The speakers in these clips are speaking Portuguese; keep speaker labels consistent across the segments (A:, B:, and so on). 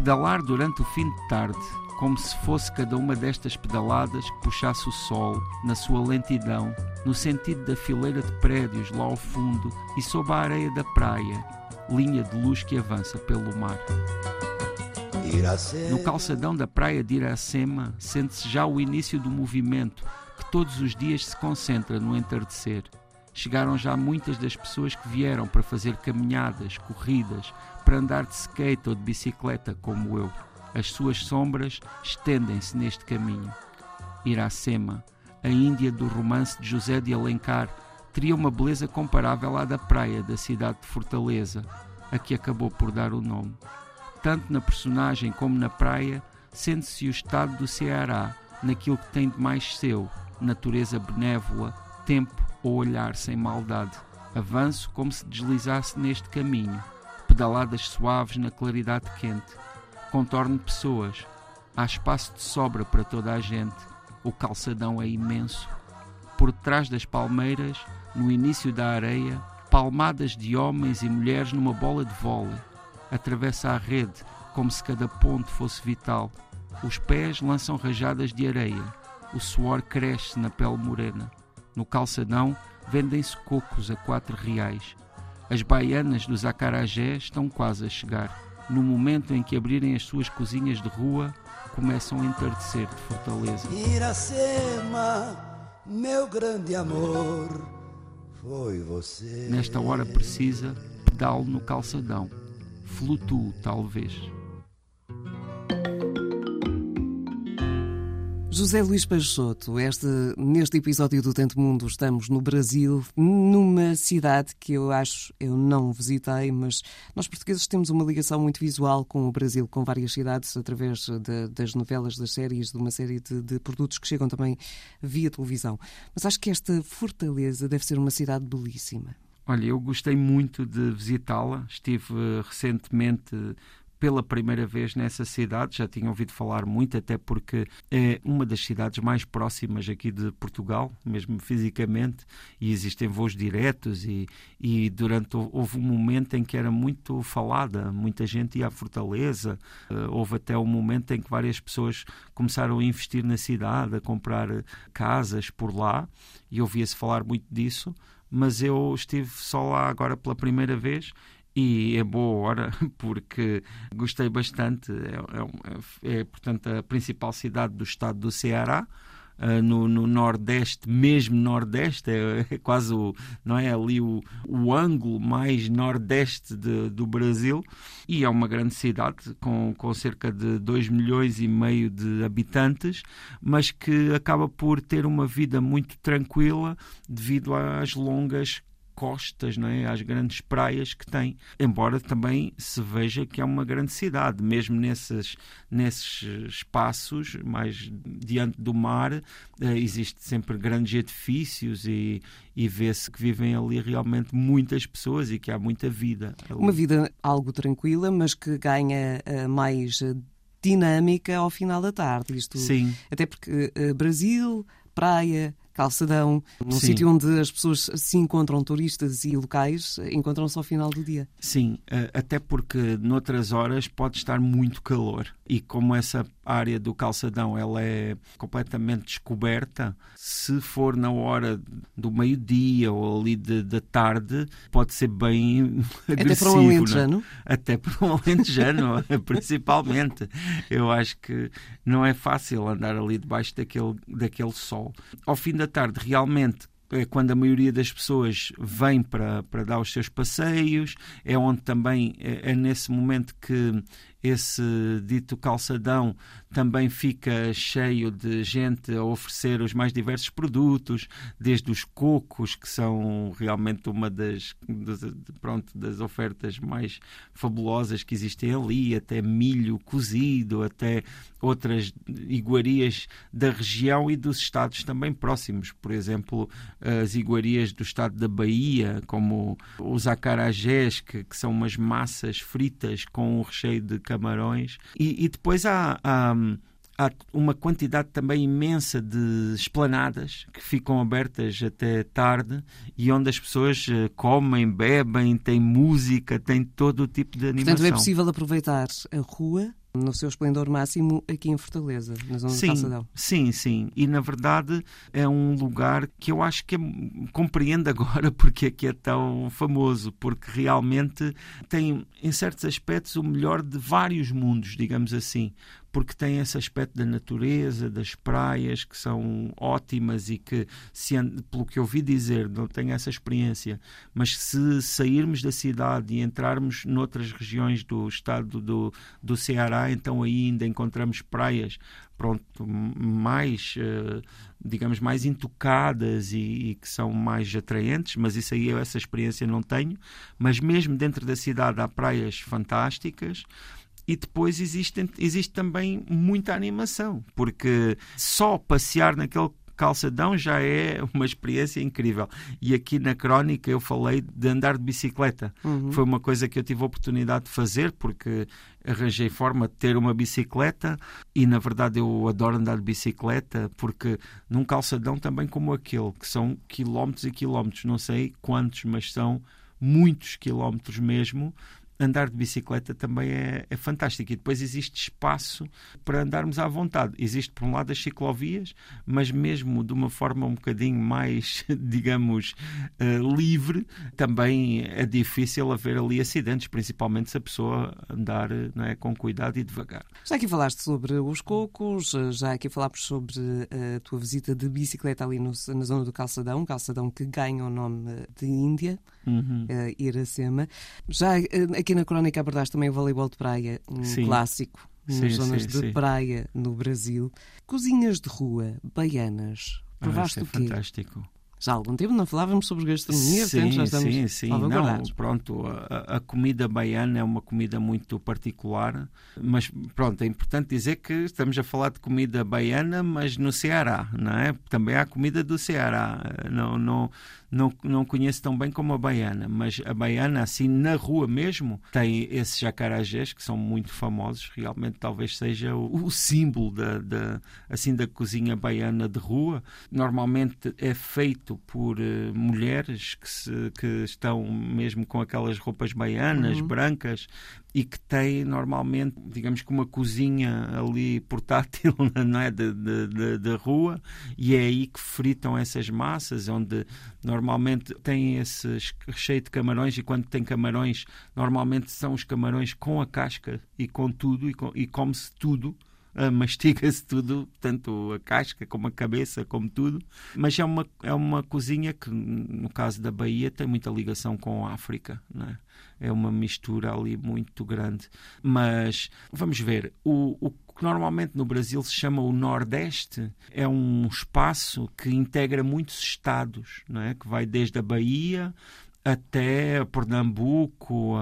A: Pedalar durante o fim de tarde, como se fosse cada uma destas pedaladas que puxasse o sol, na sua lentidão, no sentido da fileira de prédios lá ao fundo e sob a areia da praia, linha de luz que avança pelo mar. No calçadão da praia de Iracema sente-se já o início do movimento que todos os dias se concentra no entardecer. Chegaram já muitas das pessoas que vieram para fazer caminhadas, corridas, para andar de skate ou de bicicleta, como eu. As suas sombras estendem-se neste caminho. Iracema, a Índia do romance de José de Alencar, teria uma beleza comparável à da praia da cidade de Fortaleza, a que acabou por dar o nome. Tanto na personagem como na praia, sente-se o estado do Ceará, naquilo que tem de mais seu, natureza benévola, tempo ou olhar sem maldade. Avanço como se deslizasse neste caminho, pedaladas suaves na claridade quente. Contorno pessoas. Há espaço de sobra para toda a gente. O calçadão é imenso. Por detrás das palmeiras, no início da areia, palmadas de homens e mulheres numa bola de vôlei. Atravessa a rede como se cada ponto fosse vital. Os pés lançam rajadas de areia. O suor cresce na pele morena. No calçadão vendem-se cocos a quatro reais. As baianas dos acarajé estão quase a chegar. No momento em que abrirem as suas cozinhas de rua, começam a entardecer de Fortaleza.
B: Iracema, meu grande amor, foi você.
A: Nesta hora precisa, pedalo no calçadão. Flutuo, talvez.
C: José Luís Peixoto, este, neste episódio do Tanto Mundo estamos no Brasil, numa cidade que eu acho, eu não visitei, mas nós portugueses temos uma ligação muito visual com o Brasil, com várias cidades, através de, das novelas, das séries, de uma série de, de, produtos que chegam também via televisão. Mas acho que esta Fortaleza deve ser uma cidade belíssima.
A: Olha, eu gostei muito de visitá-la. Estive recentemente pela primeira vez nessa cidade, já tinha ouvido falar muito, até porque é uma das cidades mais próximas aqui de Portugal, mesmo fisicamente, e existem voos diretos e, e durante houve um momento em que era muito falada, muita gente ia à Fortaleza, eh, houve até um momento em que várias pessoas começaram a investir na cidade, a comprar casas por lá, e ouvia-se falar muito disso, mas eu estive só lá agora pela primeira vez e é boa hora porque gostei bastante. É, é, é, portanto a principal cidade do estado do Ceará. Uh, no, no, Nordeste, mesmo Nordeste, é, é, quase o, não é ali o, o ângulo mais Nordeste de, do Brasil e é uma grande cidade com, com cerca de 2 milhões e meio de habitantes, mas que acaba por ter uma vida muito tranquila devido às longas costas, não é? às grandes praias que tem, embora também se veja que é uma grande cidade, mesmo nesses, nesses espaços mais diante do mar, eh, existe sempre grandes edifícios e, e vê-se que vivem ali realmente muitas pessoas e que há muita vida. Ali.
C: Uma vida algo tranquila, mas que ganha uh, mais dinâmica ao final da tarde. Isto,
A: Sim.
C: Até porque uh, Brasil, praia, calçadão, num sítio onde as pessoas se encontram, turistas e locais, encontram-se ao final do dia.
A: Sim, eh, até porque noutras horas pode estar muito calor e como essa área do calçadão ela é completamente descoberta, se for na hora do meio-dia ou ali da tarde, pode ser bem agressivo. Até para um
C: é? alentejano?
A: Até para um alentejano, principalmente. Eu acho que não é fácil andar ali debaixo daquele, daquele sol. Ao fim da tarde, realmente, é quando a maioria das pessoas vem para, para dar os seus passeios, é onde também é, é nesse momento que esse dito calçadão também fica cheio de gente a oferecer os mais diversos produtos, desde os cocos, que são realmente uma das, pronto, das ofertas mais fabulosas que existem ali, até milho cozido, até outras iguarias da região e dos estados também próximos. Por exemplo, as iguarias do estado da Bahia, como os acarajés, que, que são umas massas fritas com um recheio de camarões. E, e depois há, há, há, uma quantidade também imensa de esplanadas que ficam abertas até tarde e onde as pessoas eh, comem, bebem, tem música, tem todo o tipo de animação.
C: Portanto, é possível aproveitar a rua no seu esplendor máximo aqui em Fortaleza, na zona
A: sim,
C: do Calçadão.
A: Sim, sim. E na verdade é um lugar que eu acho que é, compreendo agora porque é que é tão famoso, porque realmente tem, em certos aspectos, o melhor de vários mundos, digamos assim porque tem esse aspecto da natureza, das praias que são ótimas e que, se, pelo que eu ouvi dizer, não tenho essa experiência, mas se sairmos da cidade e entrarmos noutras regiões do estado do, do Ceará, então aí ainda encontramos praias pronto, mais, eh, digamos, mais intocadas e, e, que são mais atraentes, mas isso aí, essa experiência não tenho. Mas mesmo dentro da cidade há praias fantásticas. E depois existe, existe também muita animação, porque só passear naquele calçadão já é uma experiência incrível. E aqui na crónica eu falei de andar de bicicleta. Uhum. Foi uma coisa que eu tive a oportunidade de fazer porque arranjei forma de ter uma bicicleta e na verdade eu adoro andar de bicicleta porque num calçadão também como aquele, que são quilómetros e quilómetros, não sei quantos, mas são muitos quilómetros mesmo andar de bicicleta também é, é, fantástico. E depois existe espaço para andarmos à vontade. Existe, por um lado, as ciclovias, mas mesmo de uma forma um bocadinho mais, digamos, uh, livre, também é difícil haver ali acidentes, principalmente se a pessoa andar não é, com cuidado e devagar.
C: Já aqui falaste sobre os cocos, já aqui falámos sobre a tua visita de bicicleta ali no, na zona do Calçadão, calçadão que ganha o nome de Índia, uhum. uh, Iracema. Já uh, aqui na Crónica abordaste também o voleibol de praia, um sim. clássico sim, nas zonas sim, de praia no Brasil. Cozinhas de rua, baianas.
A: Ah, Provaste ah, é o quê? fantástico.
C: Já há algum tempo não falávamos sobre gastronomia,
A: sim, portanto já estamos Sim, sim, não, pronto, a, a, comida baiana é uma comida muito particular, mas pronto, é importante dizer que estamos a falar de comida baiana, mas no Ceará, não é? Também há comida do Ceará, não, não, não, não conheço tão bem como a baiana, mas a baiana, assim, na rua mesmo, tem esses jacarajés que são muito famosos, realmente talvez seja o, o símbolo da, da, assim, da cozinha baiana de rua. Normalmente é feito por uh, mulheres que, se, que estão mesmo com aquelas roupas baianas, uhum. brancas, e que tem normalmente, digamos que uma cozinha ali portátil não é? de, de, de, rua e é aí que fritam essas massas, onde normalmente tem esse recheio de camarões e quando tem camarões, normalmente são os camarões com a casca e com tudo e, com, e come-se tudo uh, mastiga-se tudo, tanto a casca como a cabeça, como tudo. Mas é uma, é uma cozinha que, no caso da Bahia, tem muita ligação com a África. Não é? é uma mistura ali muito grande. Mas vamos ver, o, o que normalmente no Brasil se chama o Nordeste é um espaço que integra muitos estados, não é? que vai desde a Bahia até Pernambuco,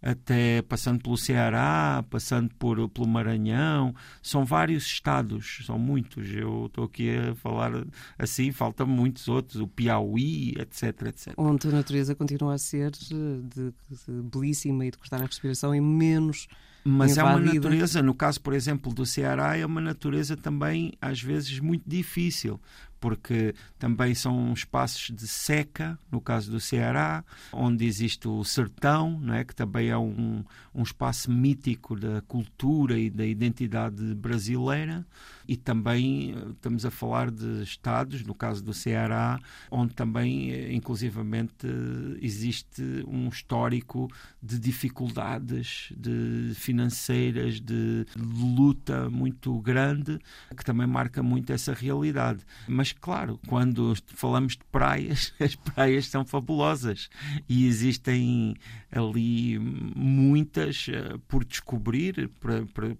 A: até passando pelo Ceará, passando por, pelo Maranhão. São vários estados, são muitos. Eu estou aqui a falar assim, faltam muitos outros, o Piauí, etc, etc.
C: Onde a natureza continua a ser de, de, de belíssima e de cortar a respiração e menos
A: mas invadida. é uma natureza, no caso, por exemplo, do Ceará, é uma natureza também, às vezes, muito difícil, porque também são espaços de seca, no caso do Ceará, onde existe o sertão, não é? que também é um, um espaço mítico da cultura e da identidade brasileira, e também eh, estamos a falar de estados, no caso do Ceará, onde também, eh, inclusivamente, existe um histórico de dificuldades de financeiras, de luta muito grande, que também marca muito essa realidade. Mas claro, quando falamos de praias, as praias são fabulosas e existem ali muitas uh, por descobrir,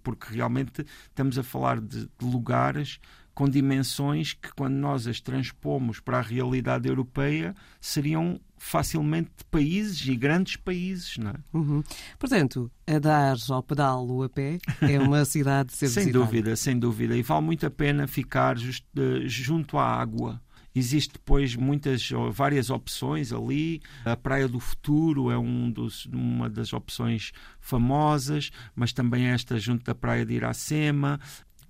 A: porque realmente estamos a falar de lugares com dimensões que, quando nós as transpomos para a realidade europeia, seriam facilmente países e grandes países. Não é?
C: Uhum. Portanto, a dar ao pedalo a pé é uma cidade de ser
A: Sem
C: visitada.
A: dúvida, sem dúvida. E vale muito a pena ficar just, uh, junto à água. Existe depois muitas, várias opções ali. A Praia do Futuro é um dos, uma das opções famosas, mas também esta junto da Praia de Iracema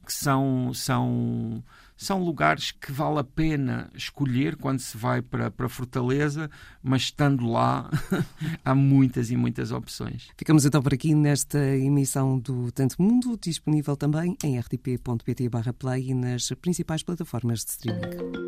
A: que são, são, são lugares que vale a pena escolher quando se vai para, para Fortaleza, mas estando lá há muitas e muitas opções.
C: Ficamos então por aqui nesta emissão do Tanto Mundo, disponível também em rtp.pt/play e nas principais plataformas de streaming.